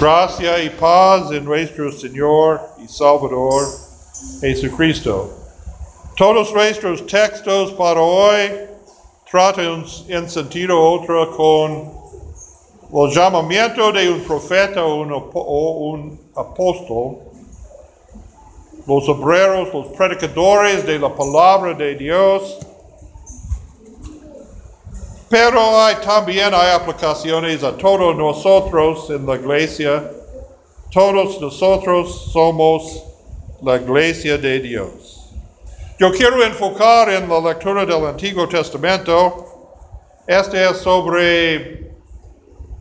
Gracia y paz en nuestro Señor y Salvador Jesucristo. Todos nuestros textos para hoy tratan en sentido otro con el llamamiento de un profeta o un, o un apóstol, los obreros, los predicadores de la palabra de Dios, pero hay, también aplicaciones a todos nosotros en la iglesia. Todos nosotros somos la iglesia de Dios. Yo quiero enfocar en la lectura del Antiguo Testamento. Este es sobre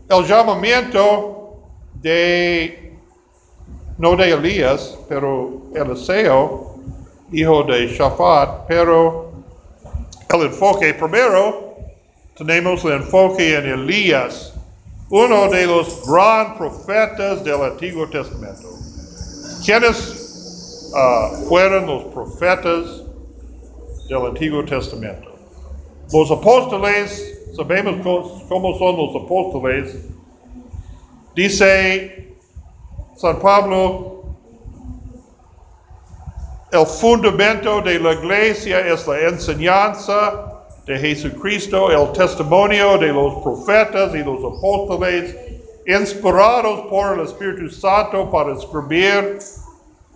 el llamamiento de, no de Elías, pero Eliseo, hijo de Shaphat, pero el enfoque primero tenemos el enfoque en Elías, uno de los gran profetas del Antiguo Testamento. ¿Quiénes uh, fueron los profetas del Antiguo Testamento? Los apóstoles, sabemos cómo son los apóstoles. Dice San Pablo, el fundamento de la iglesia es la enseñanza de Jesucristo, el testimonio de los profetas y los apóstoles, inspirados por el Espíritu Santo para escribir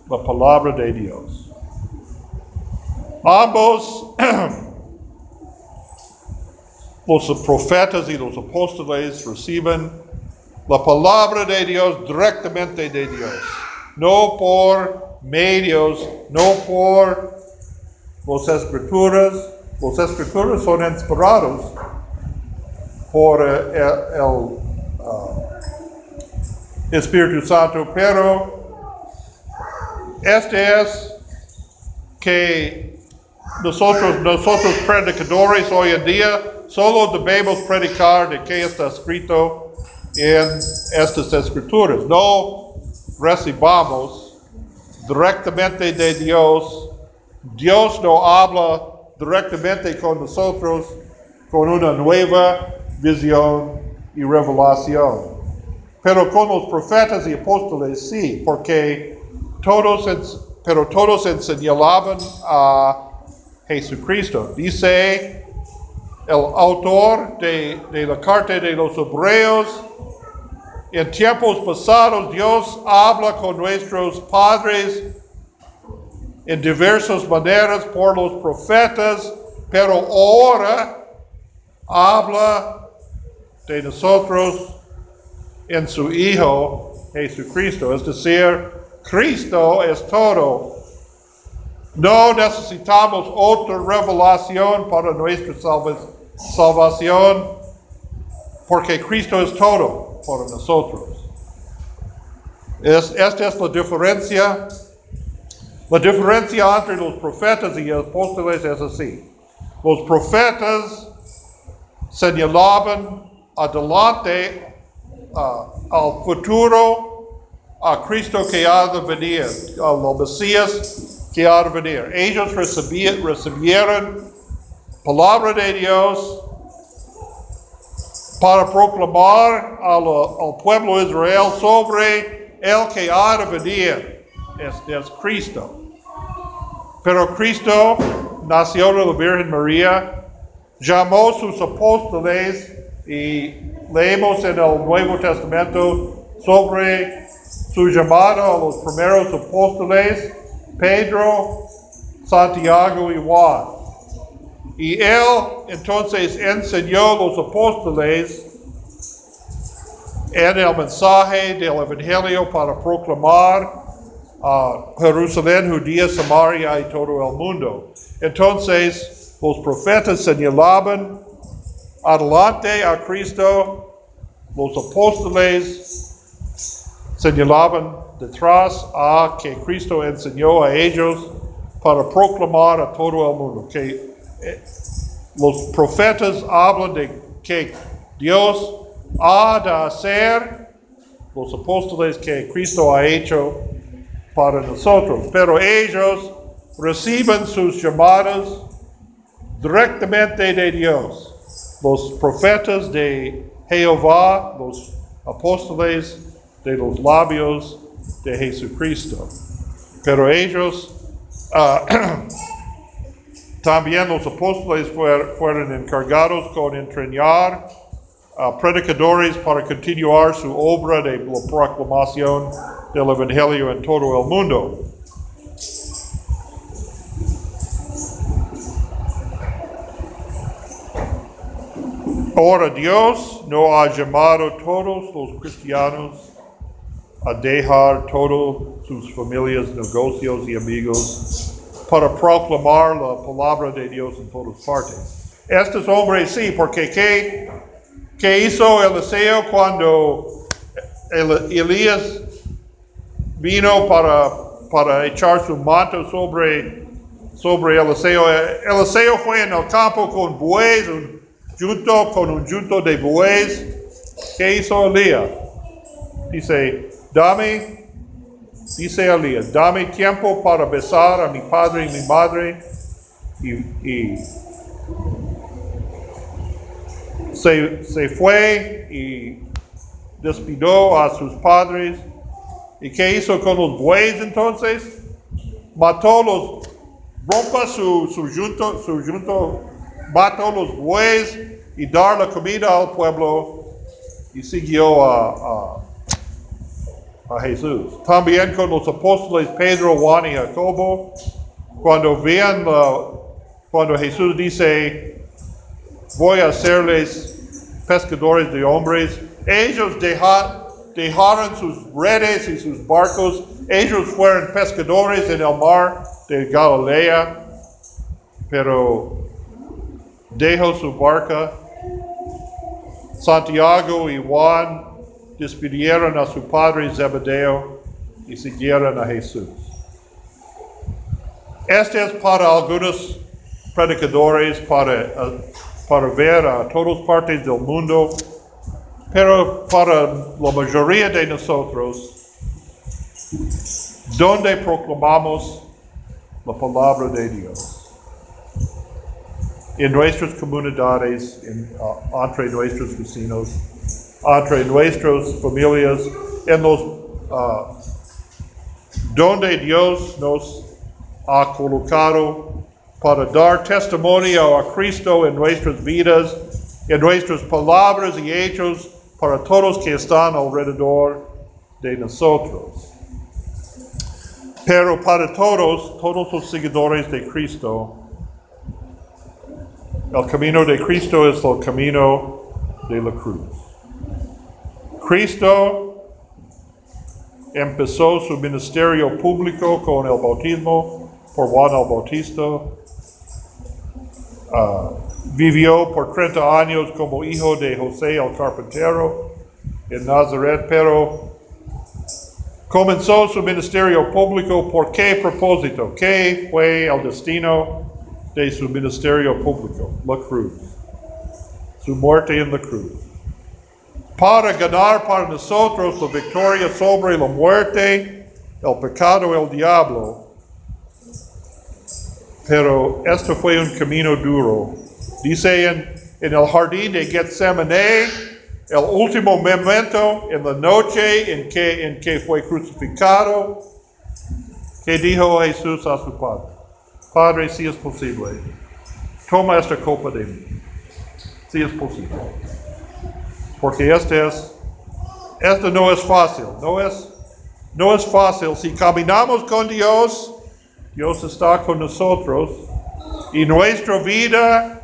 la palabra de Dios. Ambos, los profetas y los apóstoles, reciben la palabra de Dios directamente de Dios, no por medios, no por las escrituras, los escritores son inspirados por eh, el, uh, Espíritu Santo, pero este es que nosotros, nosotros predicadores hoy en día solo debemos predicar de qué está escrito en estas escrituras. No recibamos directamente de Dios. Dios no habla directamente con nosotros con una nueva visión y revelación. Pero con los profetas y apóstoles sí, porque todos, pero todos señalaban a Jesucristo. Dice el autor de, de la carta de los hebreos, en tiempos pasados Dios habla con nuestros padres en diversas maneras por los profetas, pero ahora habla de nosotros en su Hijo Jesucristo. Es decir, Cristo es todo. No necesitamos otra revelación para nuestra salvación, porque Cristo es todo para nosotros. Es, esta es la diferencia la diferencia entre los profetas y los apóstoles es así. Los profetas señalaban adelante uh, al futuro a Cristo que ha de venir, al Mesías que ha de venir. Ellos recibieron palabra de Dios para proclamar al, pueblo Israel sobre el que ha de venir, es, es Cristo. Pero Cristo nació de la Virgen María, llamó a sus apóstoles y leemos en el Nuevo Testamento sobre su llamada a los primeros apóstoles, Pedro, Santiago y Juan. Y él entonces enseñó a los apóstoles en el mensaje del Evangelio para proclamar uh, Jerusalén, Judía, Samaria y todo el mundo. Entonces, los profetas señalaban adelante a Cristo, los apóstoles señalaban detrás a que Cristo enseñó a ellos para proclamar a todo el mundo. Que eh, los profetas hablan de que Dios ha de hacer, los apóstoles que Cristo ha hecho para nosotros, pero ellos reciben sus llamadas directamente de Dios. Los profetas de Jehová, los apóstoles de los labios de Jesucristo. Pero ellos, ah, también los apóstoles fuer- fueron encargados con entrenar predicadores para continuar su obra de la proclamación del Evangelio en todo el mundo. Ahora Dios no ha llamado a todos los cristianos a dejar todas sus familias, negocios y amigos para proclamar la palabra de Dios en todas partes. Estos hombres sí, porque ¿qué, qué hizo Eliseo cuando El- Elías vino para, para echar su manto sobre, sobre Eliseo? Eliseo fue en el campo con bueyes, un junto con un junto de bueyes. ¿Qué hizo Elías? Dice, dame, dice Elías, dame tiempo para besar a mi padre y mi madre. Y, y se, se fue y despidió a sus padres. ¿Y qué hizo con los bueyes entonces? Mató los, rompa su, su junto, su junto, mató los bueyes y dar la comida al pueblo y siguió a, a a Jesús. También con los apóstoles Pedro, Juan y Jacobo, cuando vean la- cuando Jesús dice, voy a hacerles pescadores de hombres, ellos deja- dejaron sus redes y sus barcos, ellos fueron pescadores en el mar de Galilea, pero dejó su barca. Santiago y Juan despidieron a su padre Zebedeo y siguieron a Jesús. Este es para algunos predicadores para, eh, para ver a todas partes del mundo, pero para la mayoría de nosotros, donde proclamamos la palabra de Dios. En nuestras comunidades, uh, entre nuestros vecinos, entre nuestras familias, en los uh, donde Dios nos ha colocado para dar testimonio a Cristo en nuestras vidas, en nuestras palabras y hechos para todos que están alrededor de nosotros. Pero para todos, todos los seguidores de Cristo, el camino de Cristo es el camino de la cruz. Cristo empezó su ministerio público con el bautismo por Juan el Bautista. Ah, vivió por 30 años como hijo de José el carpintero en Nazaret, pero comenzó su ministerio público por qué propósito, qué fue el destino de su ministerio público, la cruz, su muerte en la cruz para ganar para nosotros la victoria sobre la muerte, el pecado, el diablo. Pero esto fue un camino duro. Dice en, el jardín de Getsemaní, el último momento en la noche en que, en que fue crucificado, que dijo Jesús a su Padre, Padre, si es posible, toma esta copa de mí, si es posible porque este es, esto no es fácil, no es, no es fácil. Si caminamos con Dios, Dios está con nosotros y nuestra vida,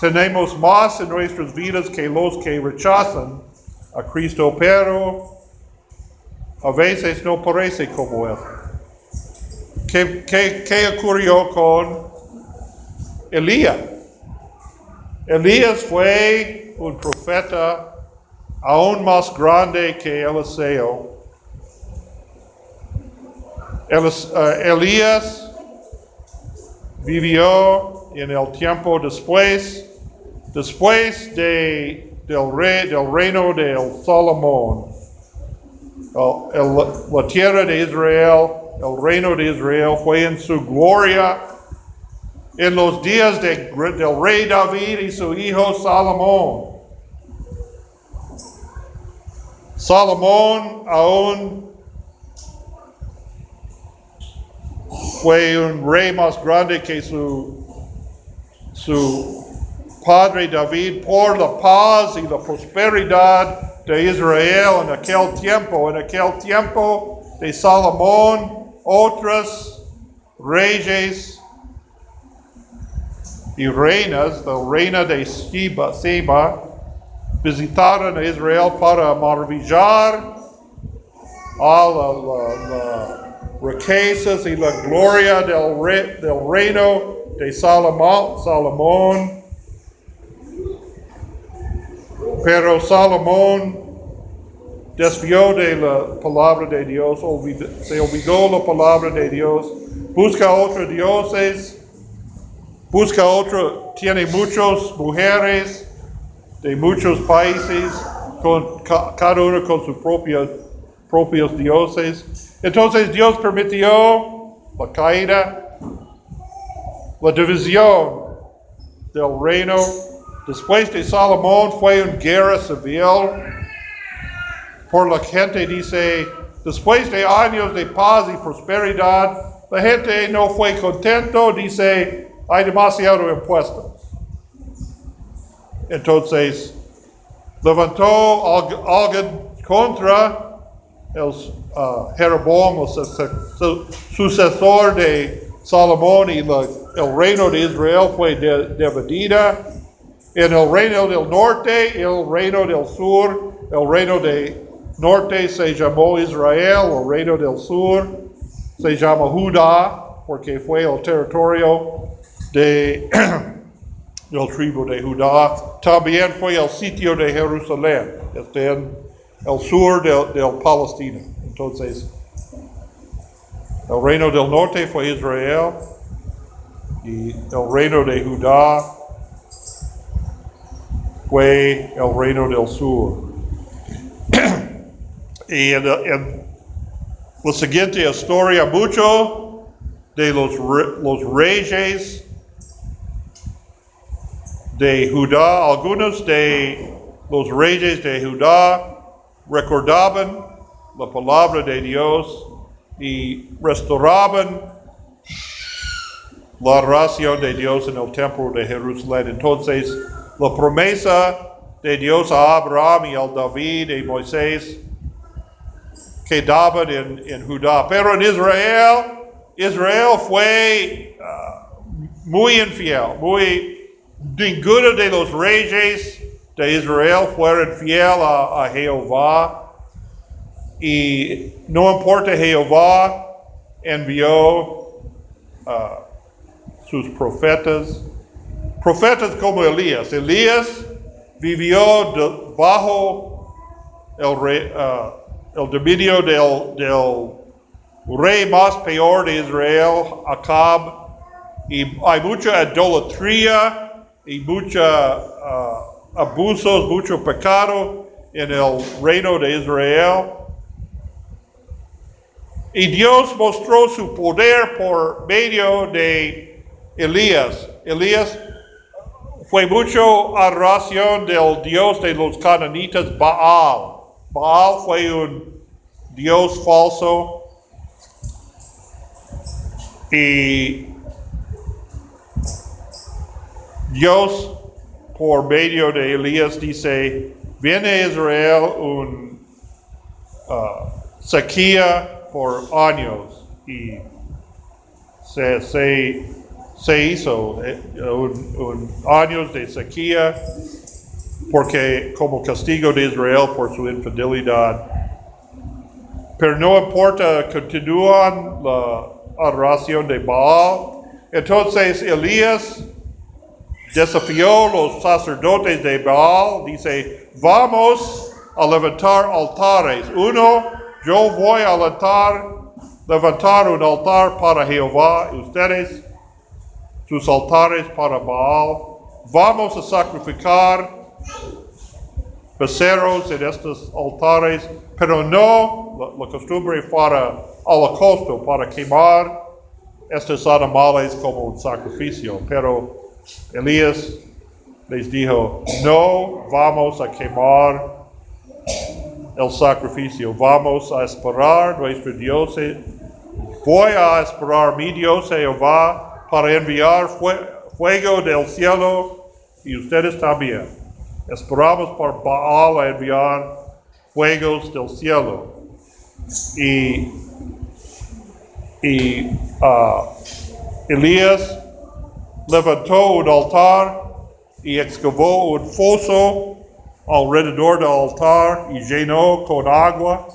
tenemos más en nuestras vidas que los que rechazan a Cristo, pero a veces no parece como eso. ¿Qué, qué, qué ocurrió con Elías? Elías fue un profeta aún más grande que Eliseo. Elis- eh, Elías vivió en el tiempo después, después de, del, rey, del reino de Salomón. El- la tierra de Israel, el reino de Israel fue en su gloria en los días de- del rey David y su hijo Salomón. Salomón aún fue un rey más grande que su, su padre David por la paz y la prosperidad de Israel en aquel tiempo. En aquel tiempo de Salomón, otros reyes y reinas, la reina de Sheba, Seba, visitaron a Israel para maravillar a la, la- la riquezas y la gloria del, re- del reino de Salomón. Pero Salomón desvió de la palabra de Dios, olvidó- se olvidó la palabra de Dios, busca otros dioses, busca otro, tiene muchas mujeres de muchos países, con ca- cada uno con sus propios, propios dioses. Entonces Dios permitió la caída, la división del reino. Después de Salomón fue una guerra civil por la gente, dice, después de años de paz y prosperidad, la gente no fue contento, dice, hay demasiado impuestos. Entonces, levantó alg- alguien contra el uh, Jeroboam, el suce- su- sucesor de Salomón, y la- el reino de Israel fue de- dividida. En el reino del norte, el reino del sur, el reino del norte se llamó Israel, el reino del sur se llama Judá, porque fue el territorio de tribu de Judá. También fue el sitio de Jerusalén, está en el sur del, del Palestina. Entonces, el reino del norte fue Israel y el reino de Judá fue el reino del sur. y en, en la siguiente historia, mucho de los, los reyes de Judá, algunos de los reyes de Judá recordaban la palabra de Dios y restauraban la oración de Dios en el templo de Jerusalén. Entonces, la promesa de Dios a Abraham y al David y Moisés quedaban en, en Judá. Pero en Israel, Israel fue ah, muy infiel, muy ninguno de los reyes de Israel fueron fiel a, a Jehová. Y no importa, Jehová envió ah, sus profetas, profetas como Elías. Elías vivió bajo el, el dominio del, rey más peor de Israel, Acab, y hay mucha idolatría y mucha ah, abusos, mucho pecado en el reino de Israel. Y Dios mostró su poder por medio de Elías. Elías fue mucho adoración del Dios de los cananitas, Baal. Baal fue un Dios falso. Y Dios, por medio de Elías, dice, viene Israel un sequía por años y se, se, se hizo eh, un, un años de sequía porque como castigo de Israel por su infidelidad. Pero no importa, continúan la adoración de Baal. Entonces Elías desafió los sacerdotes de Baal, dice, vamos a levantar altares. Uno, yo voy a altar, levantar un altar para Jehová, ustedes sus altares para Baal. Vamos a sacrificar becerros en estos altares, pero no la, costumbre para holocausto, para quemar estos animales como un sacrificio. Pero Elías les dijo, no vamos a quemar el sacrificio. Vamos a esperar nuestro Dios. Voy a esperar mi Dios Jehová para enviar fue- fuego del cielo y ustedes también. Esperamos por Baal a enviar fuegos del cielo. Y, y ah, Elías levantó un altar y excavó un foso alrededor del altar y llenó con agua.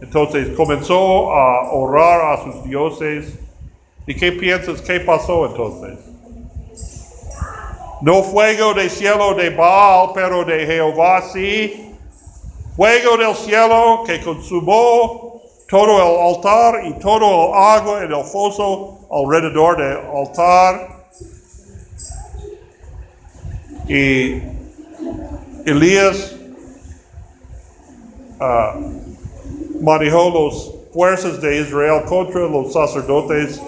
Entonces comenzó a orar a sus dioses. ¿Y qué piensas que pasó entonces? No fuego del cielo de Baal, pero de Jehová sí. Fuego del cielo que consumó todo el altar y todo el agua en el foso alrededor del altar. Y Elías ah, manejó las fuerzas de Israel contra los sacerdotes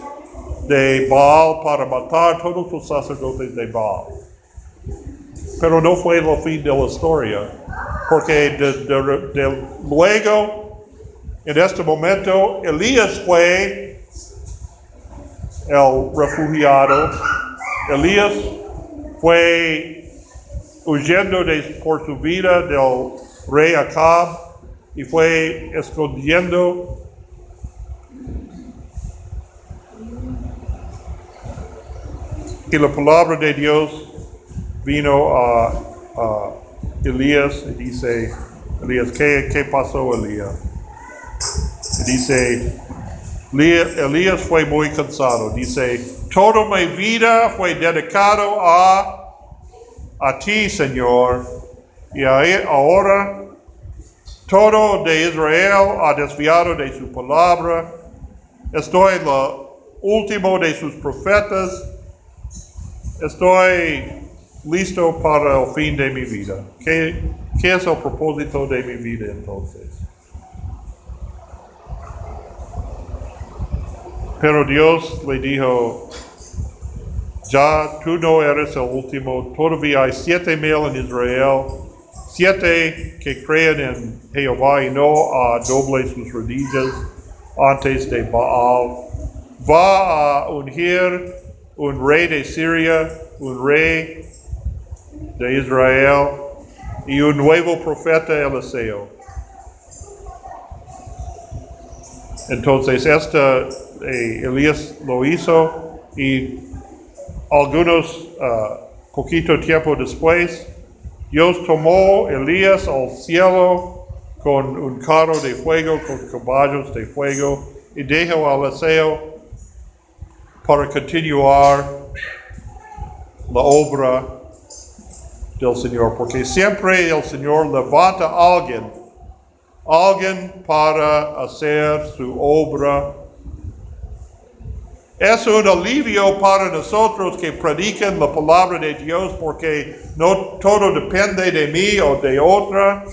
de Baal para matar todos los sacerdotes de Baal. Pero no fue el fin de la historia, porque de- luego, en este momento, Elías fue el refugiado. Elías fue huyendo de- por su vida del rey Acab y fue escondiendo. Y la palabra de Dios vino a, a Elías y dice, Elías, ¿qué, qué pasó Elías? Y dice, Elí- Elías fue muy cansado. Dice, toda mi vida fue dedicado a, a ti, Señor. Y ahí- ahora todo de Israel ha desviado de su palabra. Estoy lo último de sus profetas. Estoy listo para el fin de mi vida. ¿Qué, qué es el propósito de mi vida entonces? Pero Dios le dijo, ya tú no eres el último, todavía hay siete mil en Israel, siete que creen en Jehová y no a doble sus rodillas antes de Baal. Va a ungir un rey de Siria, un rey de Israel y un nuevo profeta Eliseo. Entonces, esta eh, Elías lo hizo y algunos ah, poquito tiempo después, Dios tomó Elías al cielo con un carro de fuego, con caballos de fuego, y dejó a Eliseo para continuar la obra del Señor, porque siempre el Señor levanta a alguien, alguien para hacer su obra es un alivio para nosotros que predican la palabra de Dios porque no todo depende de mí o de otra.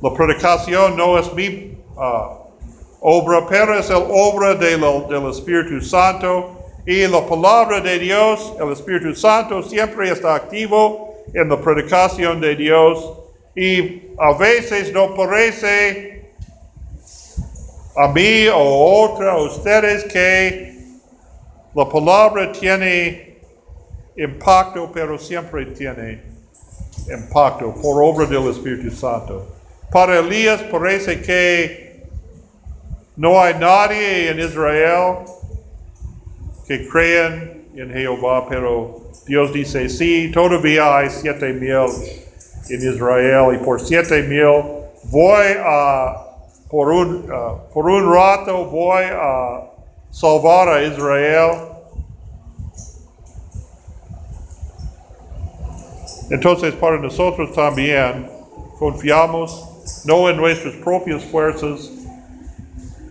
La predicación no es mi ah, obra, pero es la obra de la- del Espíritu Santo. Y la palabra de Dios, el Espíritu Santo siempre está activo en la predicación de Dios. Y a veces no parece a mí o otra, a ustedes que la palabra tiene impacto, pero siempre tiene impacto por obra del Espíritu Santo. Para Elías parece que no hay nadie en Israel que crean en Jehová, pero Dios dice, sí, todavía hay siete mil en Israel y por siete mil voy a, por un, por un rato voy a salvar a Israel. Entonces para nosotros también confiamos no en nuestras propias fuerzas,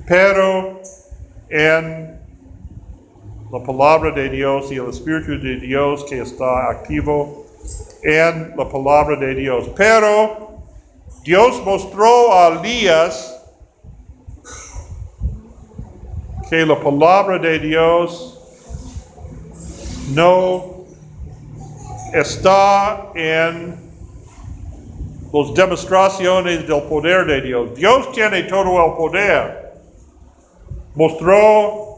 pero en la palabra de Dios y el Espíritu de Dios que está activo en la palabra de Dios. Pero Dios mostró a Elías que la palabra de Dios no está en los demostraciones del poder de Dios. Dios tiene todo el poder. Mostró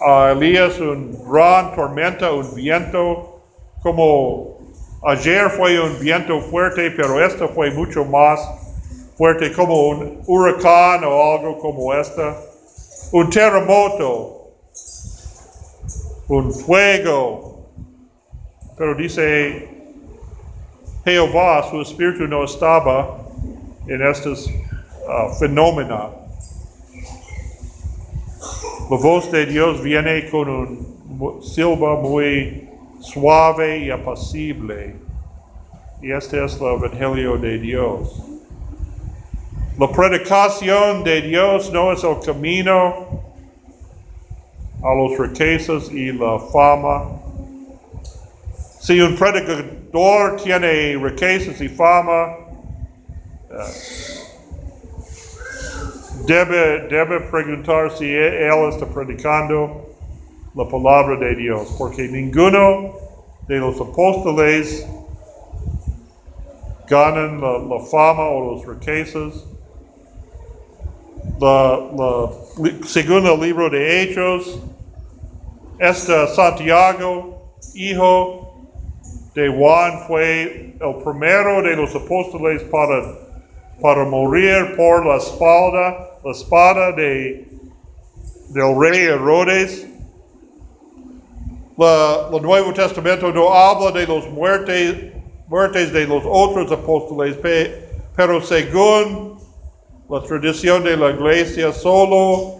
a Elías un gran tormenta, un viento, como ayer fue un viento fuerte, pero este fue mucho más fuerte, como un huracán o algo como este. Un terremoto, un fuego. Pero dice Jehová, su espíritu no estaba en estos uh, fenómenos. La voz de Dios viene con un silba muy suave y apacible. Y este es el Evangelio de Dios. La predicación de Dios no es el camino a los riquezas y la fama. Si un predicador tiene riquezas y fama, debe, debe preguntar si él está predicando la palabra de Dios, porque ninguno de los apóstoles ganan la, fama o las riquezas. La, la, libro de Hechos, este Santiago, hijo de Juan, fue el primero de los apóstoles para, para morir por la espalda, la espada de, del rey Herodes. La, el Nuevo Testamento no habla de los muertes, de los otros apóstoles, pe, pero según la tradición de la iglesia, solo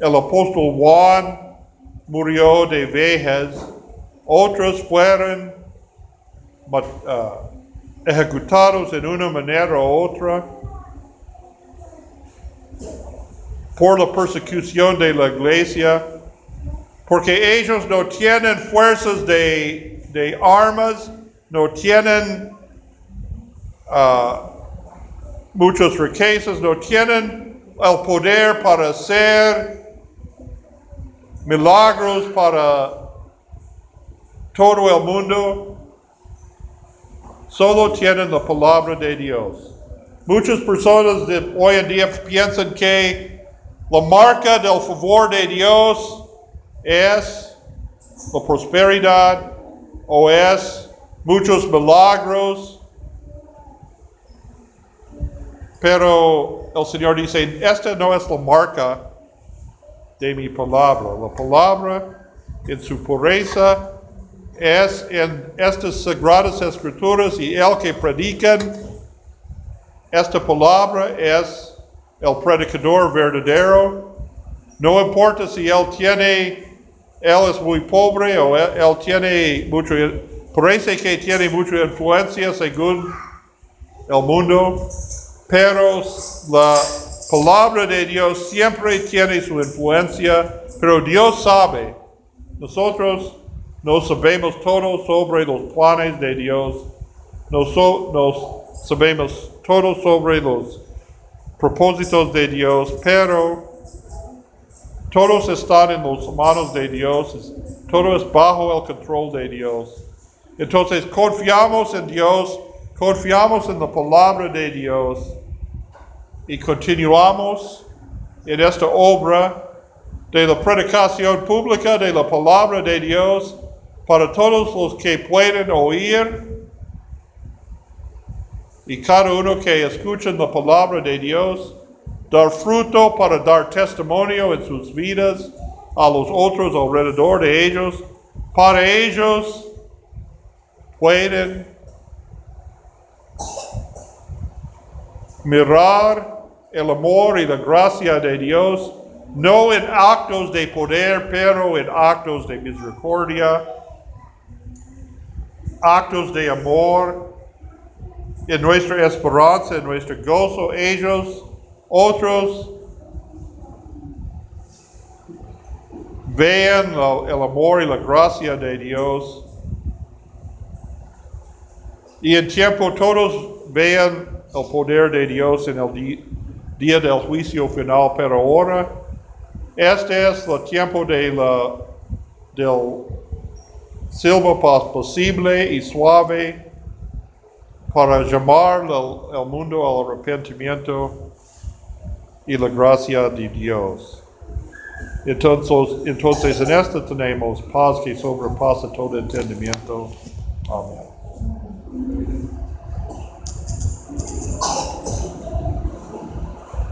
el apóstol Juan murió de vejez, otros fueron uh, ejecutados en una manera u otra por la persecución de la iglesia, porque ellos no tienen fuerzas de, de armas, no tienen uh, muchas riquezas, no tienen el poder para hacer milagros para todo el mundo, solo tienen la palabra de Dios. Muchas personas de hoy en día piensan que la marca del favor de Dios es la prosperidad o es muchos milagros. Pero el Señor dice, esta no es la marca de mi palabra. La palabra en su pureza es en estas sagradas escrituras y el que predican esta palabra es el predicador verdadero. No importa si él tiene, él es muy pobre o él, tiene mucho, parece que tiene mucha influencia según el mundo, pero la palabra de Dios siempre tiene su influencia, pero Dios sabe. Nosotros no sabemos todo sobre los planes de Dios. No, so, no sabemos todo sobre los propósitos de Dios, pero todos están en las manos de Dios, todo es bajo el control de Dios. Entonces confiamos en Dios, confiamos en la palabra de Dios y continuamos en esta obra de la predicación pública de la palabra de Dios para todos los que pueden oír y cada uno que escucha la palabra de Dios, dar fruto para dar testimonio en sus vidas a los otros alrededor de ellos. Para ellos pueden mirar el amor y la gracia de Dios, no en actos de poder, pero en actos de misericordia, actos de amor, en nuestra esperanza, en nuestro gozo, ellos, otros, vean el amor y la gracia de Dios. Y en tiempo todos vean el poder de Dios en el día del juicio final, pero ahora este es el tiempo de la, del silbo posible y suave para llamar al, mundo al arrepentimiento y la gracia de Dios. Entonces, entonces en esto tenemos paz que sobrepasa todo entendimiento. Amén.